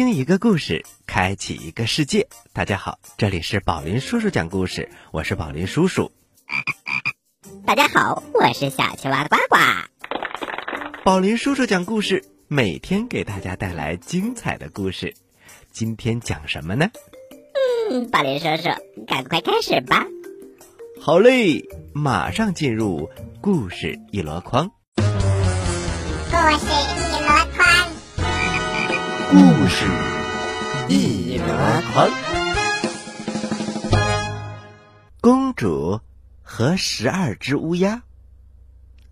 倾听一个故事，开启一个世界。大家好，这里是宝林叔叔讲故事，我是宝林叔叔。大家好，我是小青蛙呱呱。宝林叔叔讲故事，每天给大家带来精彩的故事。今天讲什么呢？嗯，宝林叔叔，赶快开始吧。好嘞，马上进入故事一箩筐。故事一箩筐，故事一箩筐。公主和十二只乌鸦。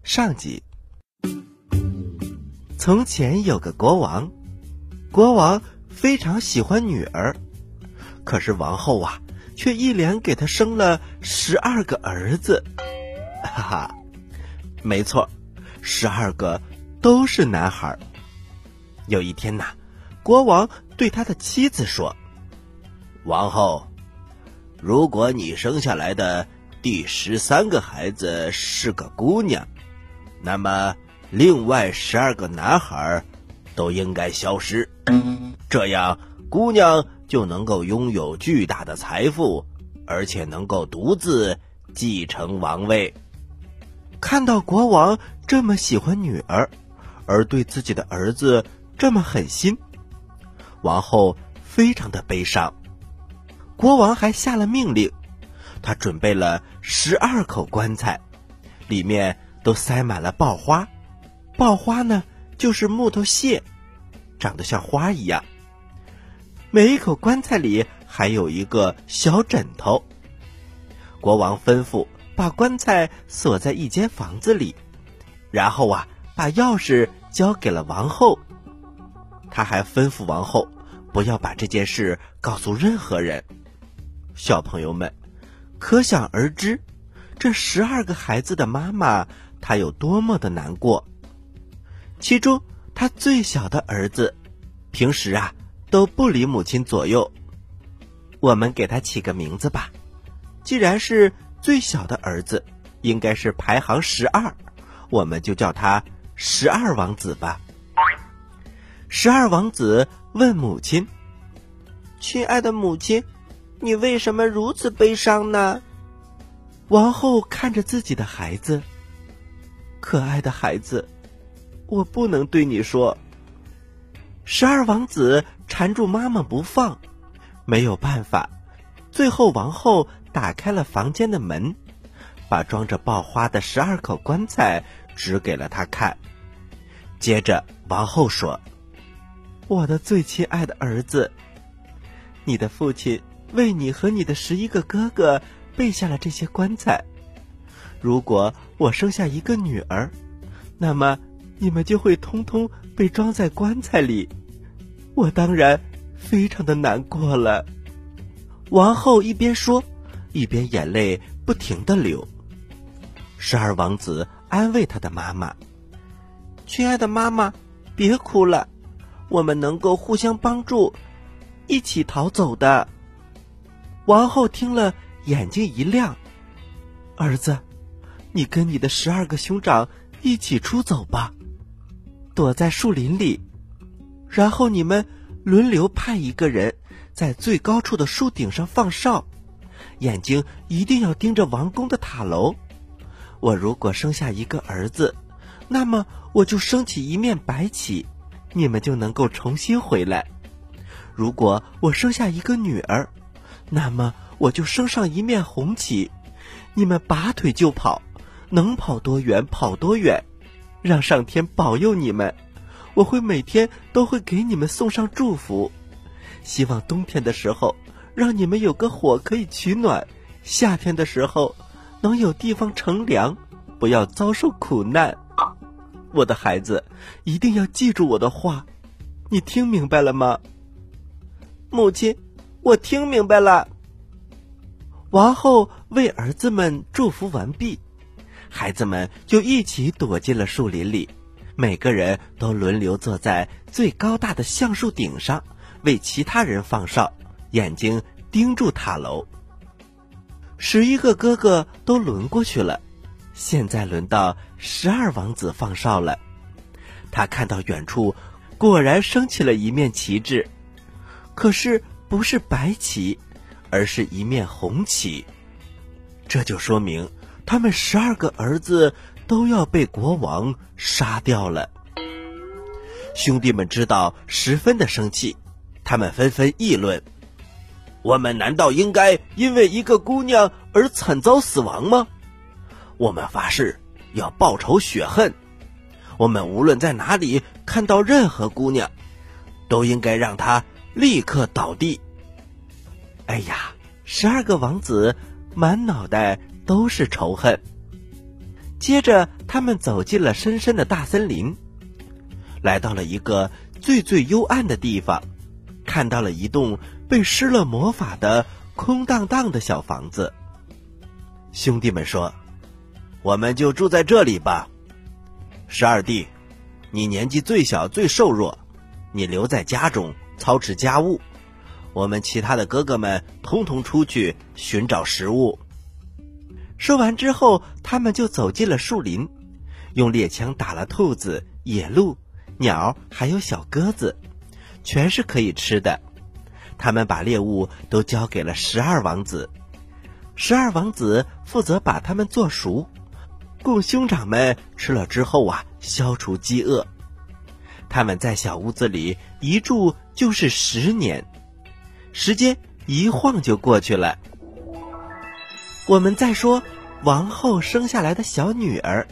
上集。从前有个国王，国王非常喜欢女儿，可是王后啊，却一连给他生了十二个儿子。哈哈，没错，十二个都是男孩。有一天呐，国王对他的妻子说：“王后，如果你生下来的第十三个孩子是个姑娘，那么另外十二个男孩都应该消失，这样姑娘就能够拥有巨大的财富，而且能够独自继承王位。”看到国王这么喜欢女儿，而对自己的儿子这么狠心，王后非常的悲伤。国王还下了命令，他准备了十二口棺材，里面都塞满了爆花。爆花呢，就是木头屑，长得像花一样。每一口棺材里还有一个小枕头。国王吩咐把棺材锁在一间房子里，然后啊，把钥匙交给了王后。他还吩咐王后不要把这件事告诉任何人。小朋友们，可想而知，这十二个孩子的妈妈她有多么的难过。其中，他最小的儿子，平时啊都不离母亲左右。我们给他起个名字吧，既然是最小的儿子，应该是排行十二，我们就叫他十二王子吧。十二王子问母亲：“亲爱的母亲，你为什么如此悲伤呢？”王后看着自己的孩子，可爱的孩子，我不能对你说。十二王子缠住妈妈不放，没有办法，最后王后打开了房间的门，把装着爆花的十二口棺材指给了他看。接着，王后说。我的最亲爱的儿子，你的父亲为你和你的十一个哥哥备下了这些棺材。如果我生下一个女儿，那么你们就会通通被装在棺材里。我当然非常的难过了。王后一边说，一边眼泪不停的流。十二王子安慰他的妈妈：“亲爱的妈妈，别哭了。”我们能够互相帮助，一起逃走的。王后听了，眼睛一亮：“儿子，你跟你的十二个兄长一起出走吧，躲在树林里，然后你们轮流派一个人在最高处的树顶上放哨，眼睛一定要盯着王宫的塔楼。我如果生下一个儿子，那么我就升起一面白旗。”你们就能够重新回来。如果我生下一个女儿，那么我就升上一面红旗，你们拔腿就跑，能跑多远跑多远，让上天保佑你们。我会每天都会给你们送上祝福，希望冬天的时候让你们有个火可以取暖，夏天的时候能有地方乘凉，不要遭受苦难。我的孩子，一定要记住我的话，你听明白了吗？母亲，我听明白了。王后为儿子们祝福完毕，孩子们就一起躲进了树林里，每个人都轮流坐在最高大的橡树顶上，为其他人放哨，眼睛盯住塔楼。十一个哥哥都轮过去了。现在轮到十二王子放哨了，他看到远处果然升起了一面旗帜，可是不是白旗，而是一面红旗。这就说明他们十二个儿子都要被国王杀掉了。兄弟们知道，十分的生气，他们纷纷议论：“我们难道应该因为一个姑娘而惨遭死亡吗？我们发誓要报仇雪恨。”我们无论在哪里看到任何姑娘，都应该让她立刻倒地。哎呀，十二个王子满脑袋都是仇恨。接着，他们走进了深深的大森林，来到了一个最最幽暗的地方，看到了一栋被施了魔法的空荡荡的小房子。兄弟们说：“我们就住在这里吧。”十二弟，你年纪最小最瘦弱，你留在家中操持家务，我们其他的哥哥们通通出去寻找食物。说完之后，他们就走进了树林，用猎枪打了兔子、野鹿、鸟，还有小鸽子，全是可以吃的。他们把猎物都交给了十二王子，十二王子负责把它们做熟。供兄长们吃了之后啊，消除饥饿。他们在小屋子里一住就是十年，时间一晃就过去了。我们再说王后生下来的小女儿，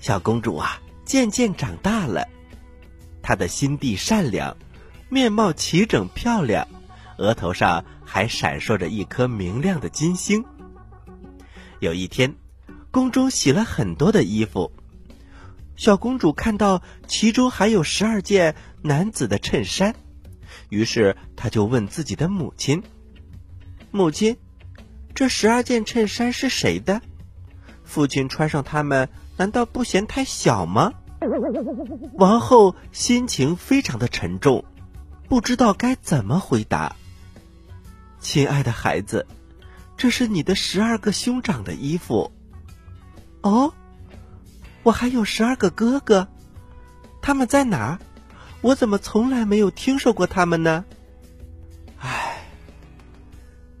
小公主啊，渐渐长大了。她的心地善良，面貌齐整漂亮，额头上还闪烁着一颗明亮的金星。有一天。宫中洗了很多的衣服，小公主看到其中还有十二件男子的衬衫，于是她就问自己的母亲：“母亲，这十二件衬衫是谁的？父亲穿上它们，难道不嫌太小吗？”王后心情非常的沉重，不知道该怎么回答。亲爱的孩子，这是你的十二个兄长的衣服。哦，我还有十二个哥哥，他们在哪儿？我怎么从来没有听说过他们呢？唉，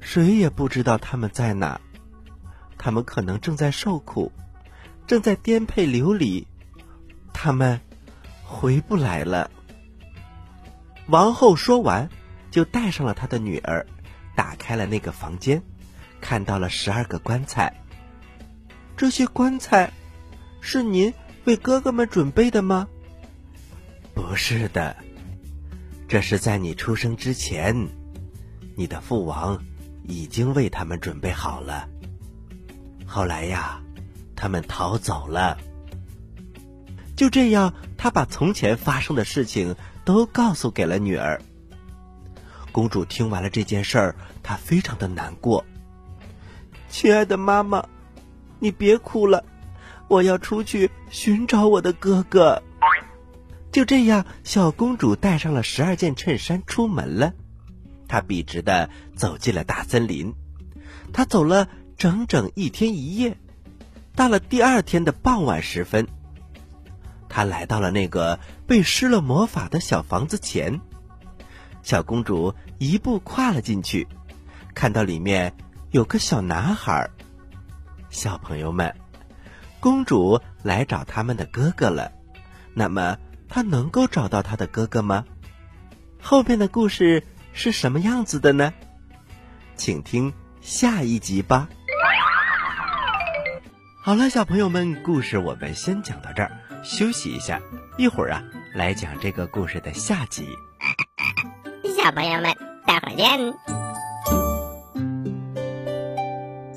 谁也不知道他们在哪。他们可能正在受苦，正在颠沛流离，他们回不来了。王后说完，就带上了她的女儿，打开了那个房间，看到了十二个棺材。这些棺材是您为哥哥们准备的吗？不是的，这是在你出生之前，你的父王已经为他们准备好了。后来呀，他们逃走了。就这样，他把从前发生的事情都告诉给了女儿。公主听完了这件事儿，她非常的难过。亲爱的妈妈。你别哭了，我要出去寻找我的哥哥。就这样，小公主带上了十二件衬衫出门了。她笔直的走进了大森林。她走了整整一天一夜。到了第二天的傍晚时分，她来到了那个被施了魔法的小房子前。小公主一步跨了进去，看到里面有个小男孩。小朋友们，公主来找他们的哥哥了。那么，她能够找到她的哥哥吗？后面的故事是什么样子的呢？请听下一集吧。好了，小朋友们，故事我们先讲到这儿，休息一下，一会儿啊，来讲这个故事的下集。小朋友们，待会儿见。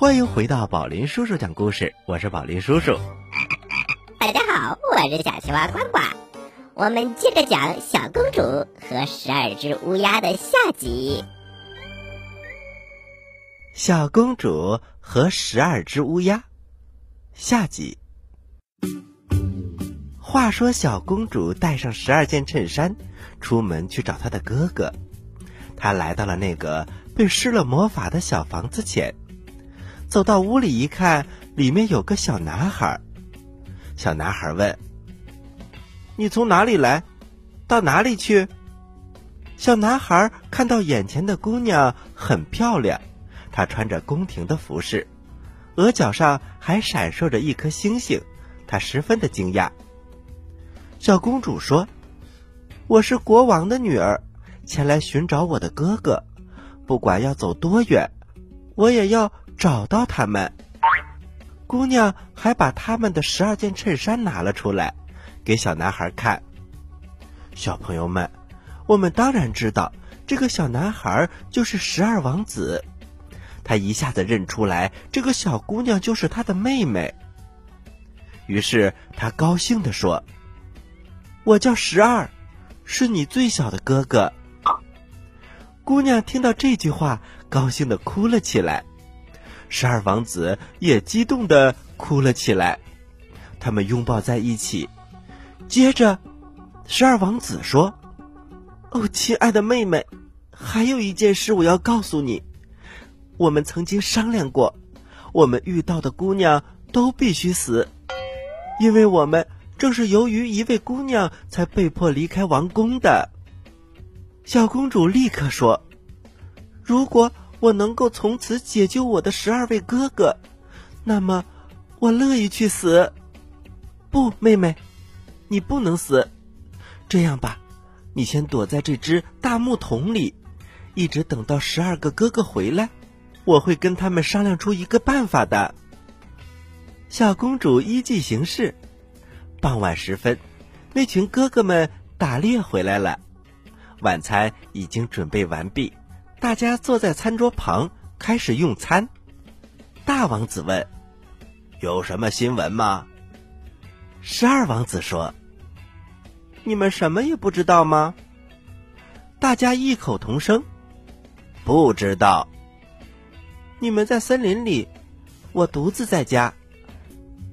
欢迎回到宝林叔叔讲故事，我是宝林叔叔。大家好，我是小青蛙呱呱。我们接着讲小公主和十二只乌鸦的下集。小公主和十二只乌鸦，下集。话说，小公主带上十二件衬衫，出门去找她的哥哥。她来到了那个被施了魔法的小房子前，走到屋里一看，里面有个小男孩。小男孩问：“你从哪里来？到哪里去？”小男孩看到眼前的姑娘很漂亮，她穿着宫廷的服饰，额角上还闪烁着一颗星星，他十分的惊讶。小公主说：“我是国王的女儿，前来寻找我的哥哥，不管要走多远，我也要找到他们。”姑娘还把他们的十二件衬衫拿了出来，给小男孩看。小朋友们，我们当然知道这个小男孩就是十二王子。他一下子认出来，这个小姑娘就是他的妹妹。于是他高兴地说：“我叫十二，是你最小的哥哥。”姑娘听到这句话，高兴的哭了起来。十二王子也激动的哭了起来，他们拥抱在一起。接着，十二王子说：“哦，亲爱的妹妹，还有一件事我要告诉你。我们曾经商量过，我们遇到的姑娘都必须死，因为我们正是由于一位姑娘才被迫离开王宫的。”小公主立刻说：“如果……”我能够从此解救我的十二位哥哥，那么我乐意去死。不，妹妹，你不能死。这样吧，你先躲在这只大木桶里，一直等到十二个哥哥回来，我会跟他们商量出一个办法的。小公主依计行事。傍晚时分，那群哥哥们打猎回来了，晚餐已经准备完毕。大家坐在餐桌旁开始用餐。大王子问：“有什么新闻吗？”十二王子说：“你们什么也不知道吗？”大家异口同声：“不知道。”你们在森林里，我独自在家，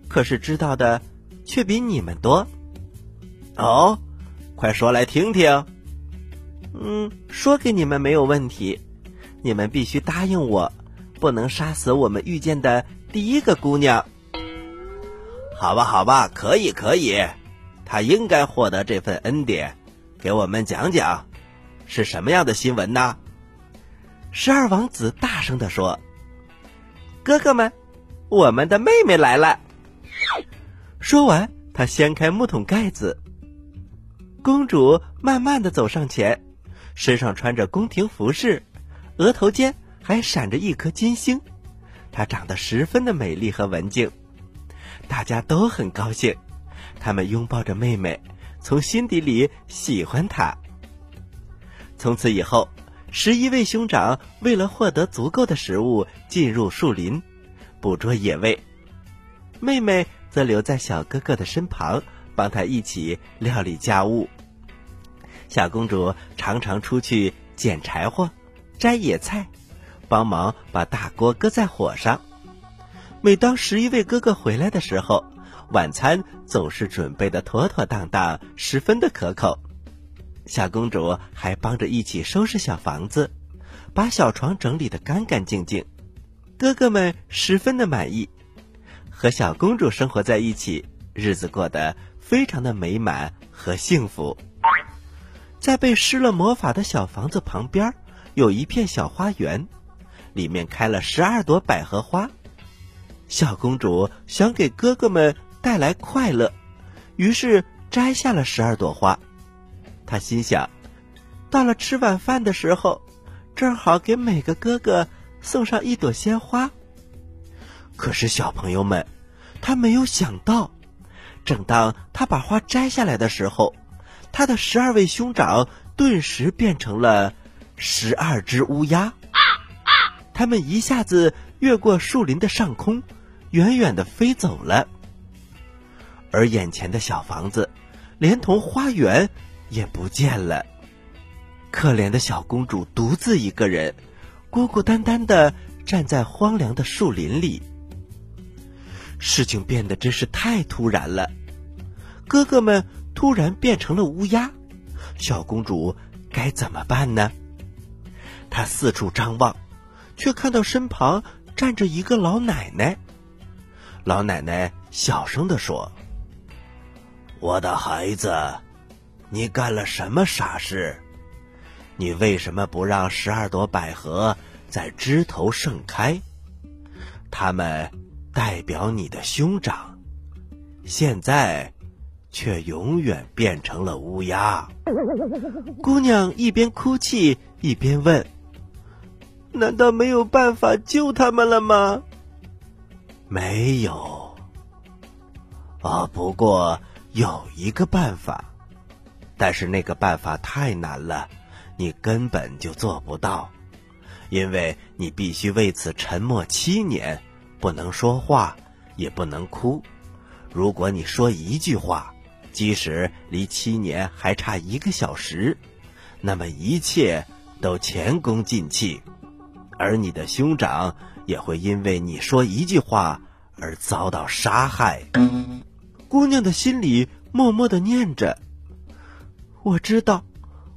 可是知道的却比你们多。哦，快说来听听。嗯，说给你们没有问题，你们必须答应我，不能杀死我们遇见的第一个姑娘。好吧，好吧，可以，可以，她应该获得这份恩典。给我们讲讲，是什么样的新闻呢？十二王子大声的说：“哥哥们，我们的妹妹来了。”说完，他掀开木桶盖子，公主慢慢的走上前。身上穿着宫廷服饰，额头间还闪着一颗金星，她长得十分的美丽和文静，大家都很高兴，他们拥抱着妹妹，从心底里喜欢她。从此以后，十一位兄长为了获得足够的食物，进入树林，捕捉野味，妹妹则留在小哥哥的身旁，帮他一起料理家务。小公主常常出去捡柴火、摘野菜，帮忙把大锅搁在火上。每当十一位哥哥回来的时候，晚餐总是准备的妥妥当当，十分的可口。小公主还帮着一起收拾小房子，把小床整理的干干净净。哥哥们十分的满意，和小公主生活在一起，日子过得非常的美满和幸福。在被施了魔法的小房子旁边，有一片小花园，里面开了十二朵百合花。小公主想给哥哥们带来快乐，于是摘下了十二朵花。他心想，到了吃晚饭的时候，正好给每个哥哥送上一朵鲜花。可是小朋友们，他没有想到，正当他把花摘下来的时候，他的十二位兄长顿时变成了十二只乌鸦。他们一下子越过树林的上空，远远的飞走了。而眼前的小房子，连同花园也不见了。可怜的小公主独自一个人，孤孤单单的站在荒凉的树林里。事情变得真是太突然了，哥哥们突然变成了乌鸦，小公主该怎么办呢？她四处张望，却看到身旁站着一个老奶奶。老奶奶小声的说：“我的孩子，你干了什么傻事？你为什么不让十二朵百合在枝头盛开？它们……”代表你的兄长，现在却永远变成了乌鸦。姑娘一边哭泣一边问：“难道没有办法救他们了吗？”没有。啊，不过有一个办法，但是那个办法太难了，你根本就做不到，因为你必须为此沉默七年。不能说话，也不能哭。如果你说一句话，即使离七年还差一个小时，那么一切都前功尽弃，而你的兄长也会因为你说一句话而遭到杀害。姑娘的心里默默的念着：“我知道，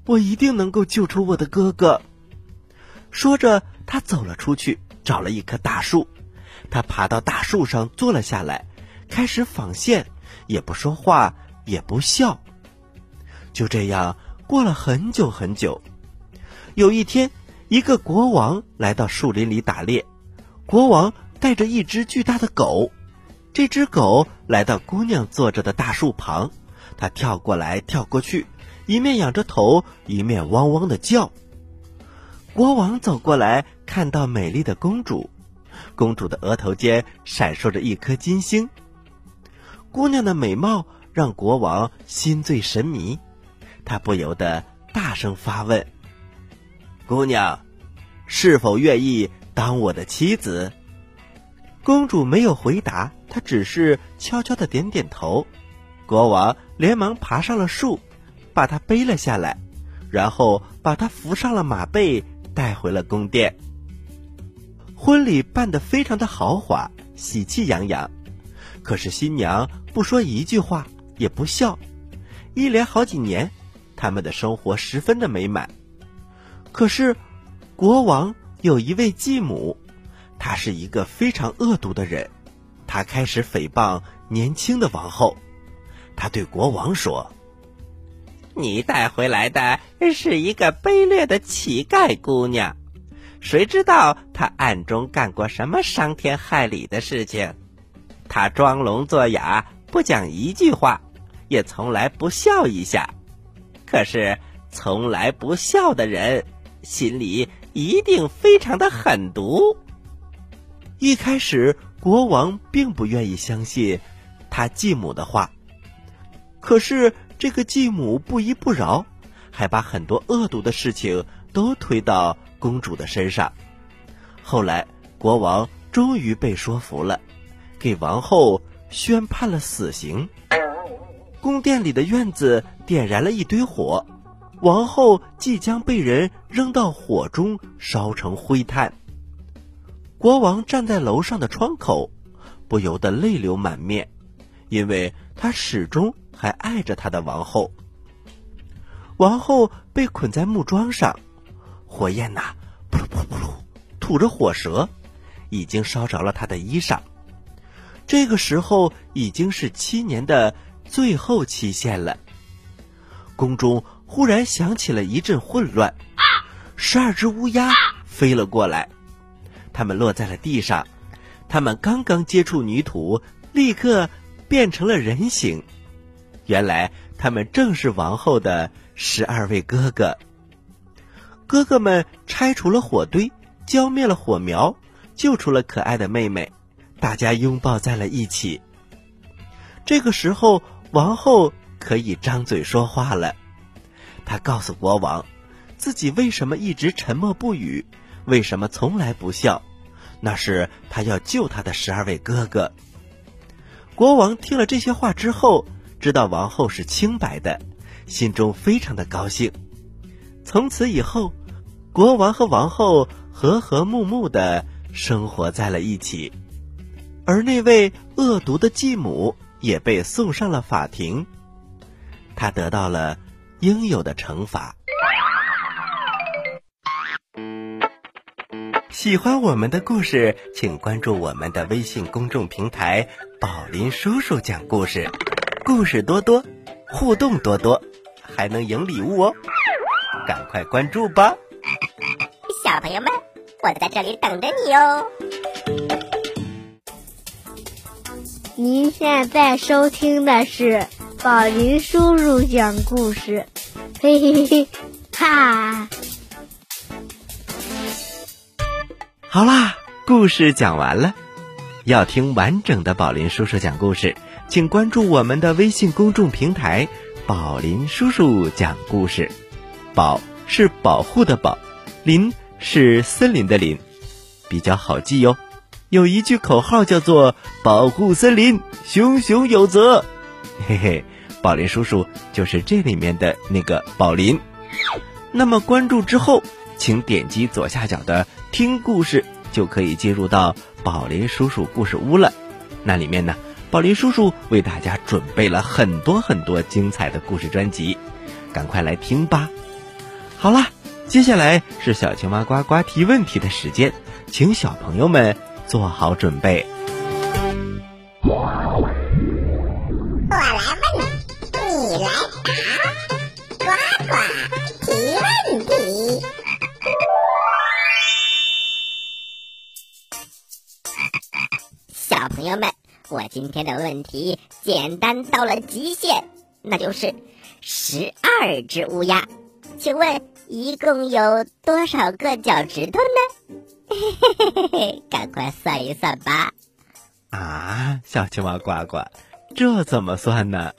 我一定能够救出我的哥哥。”说着，她走了出去，找了一棵大树。他爬到大树上坐了下来，开始纺线，也不说话，也不笑。就这样过了很久很久。有一天，一个国王来到树林里打猎，国王带着一只巨大的狗。这只狗来到姑娘坐着的大树旁，它跳过来跳过去，一面仰着头，一面汪汪的叫。国王走过来，看到美丽的公主。公主的额头间闪烁着一颗金星。姑娘的美貌让国王心醉神迷，他不由得大声发问：“姑娘，是否愿意当我的妻子？”公主没有回答，她只是悄悄的点点头。国王连忙爬上了树，把她背了下来，然后把她扶上了马背，带回了宫殿。婚礼办得非常的豪华，喜气洋洋。可是新娘不说一句话，也不笑。一连好几年，他们的生活十分的美满。可是，国王有一位继母，她是一个非常恶毒的人。她开始诽谤年轻的王后。她对国王说：“你带回来的是一个卑劣的乞丐姑娘。”谁知道他暗中干过什么伤天害理的事情？他装聋作哑，不讲一句话，也从来不笑一下。可是从来不笑的人，心里一定非常的狠毒。一开始，国王并不愿意相信他继母的话，可是这个继母不依不饶，还把很多恶毒的事情都推到。公主的身上。后来，国王终于被说服了，给王后宣判了死刑。宫殿里的院子点燃了一堆火，王后即将被人扔到火中烧成灰炭。国王站在楼上的窗口，不由得泪流满面，因为他始终还爱着他的王后。王后被捆在木桩上。火焰呐，噗噜噗噜，吐着火舌，已经烧着了他的衣裳。这个时候已经是七年的最后期限了。宫中忽然响起了一阵混乱，十二只乌鸦飞了过来，它们落在了地上，它们刚刚接触泥土，立刻变成了人形。原来他们正是王后的十二位哥哥。哥哥们拆除了火堆，浇灭了火苗，救出了可爱的妹妹，大家拥抱在了一起。这个时候，王后可以张嘴说话了。她告诉国王，自己为什么一直沉默不语，为什么从来不笑，那是她要救她的十二位哥哥。国王听了这些话之后，知道王后是清白的，心中非常的高兴。从此以后，国王和王后和和睦睦的生活在了一起，而那位恶毒的继母。也被送上了法庭，他得到了应有的惩罚。喜欢我们的故事，请关注我们的微信公众平台“宝林叔叔讲故事”，故事多多，互动多多，还能赢礼物哦！赶快关注吧，小朋友们，我在这里等着你哦。您现在收听的是宝林叔叔讲故事，嘿嘿嘿，哈！好啦，故事讲完了。要听完整的宝林叔叔讲故事，请关注我们的微信公众平台“宝林叔叔讲故事”。宝是保护的宝，林是森林的林，比较好记哟。有一句口号叫做“保护森林，熊熊有责”，嘿嘿，宝林叔叔就是这里面的那个宝林。那么关注之后，请点击左下角的“听故事”，就可以进入到宝林叔叔故事屋了。那里面呢，宝林叔叔为大家准备了很多很多精彩的故事专辑，赶快来听吧。好啦，接下来是小青蛙呱呱提问题的时间，请小朋友们。做好准备。我来问，你来答，呱呱提问题。小朋友们，我今天的问题简单到了极限，那就是十二只乌鸦，请问一共有多少个脚趾头呢？嘿嘿嘿嘿嘿，赶快算一算吧！啊，小青蛙呱呱，这怎么算呢？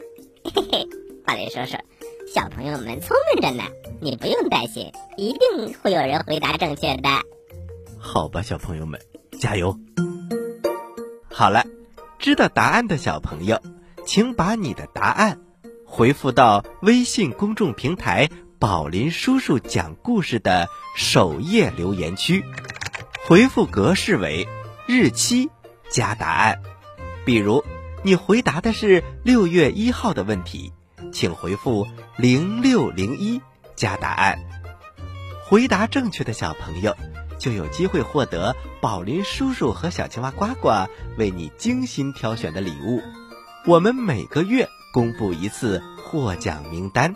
嘿嘿，宝林叔叔，小朋友们聪明着呢，你不用担心，一定会有人回答正确的。好吧，小朋友们，加油！好了，知道答案的小朋友，请把你的答案回复到微信公众平台“宝林叔叔讲故事”的首页留言区。回复格式为日期加答案，比如你回答的是六月一号的问题，请回复零六零一加答案。回答正确的小朋友就有机会获得宝林叔叔和小青蛙呱呱为你精心挑选的礼物。我们每个月公布一次获奖名单。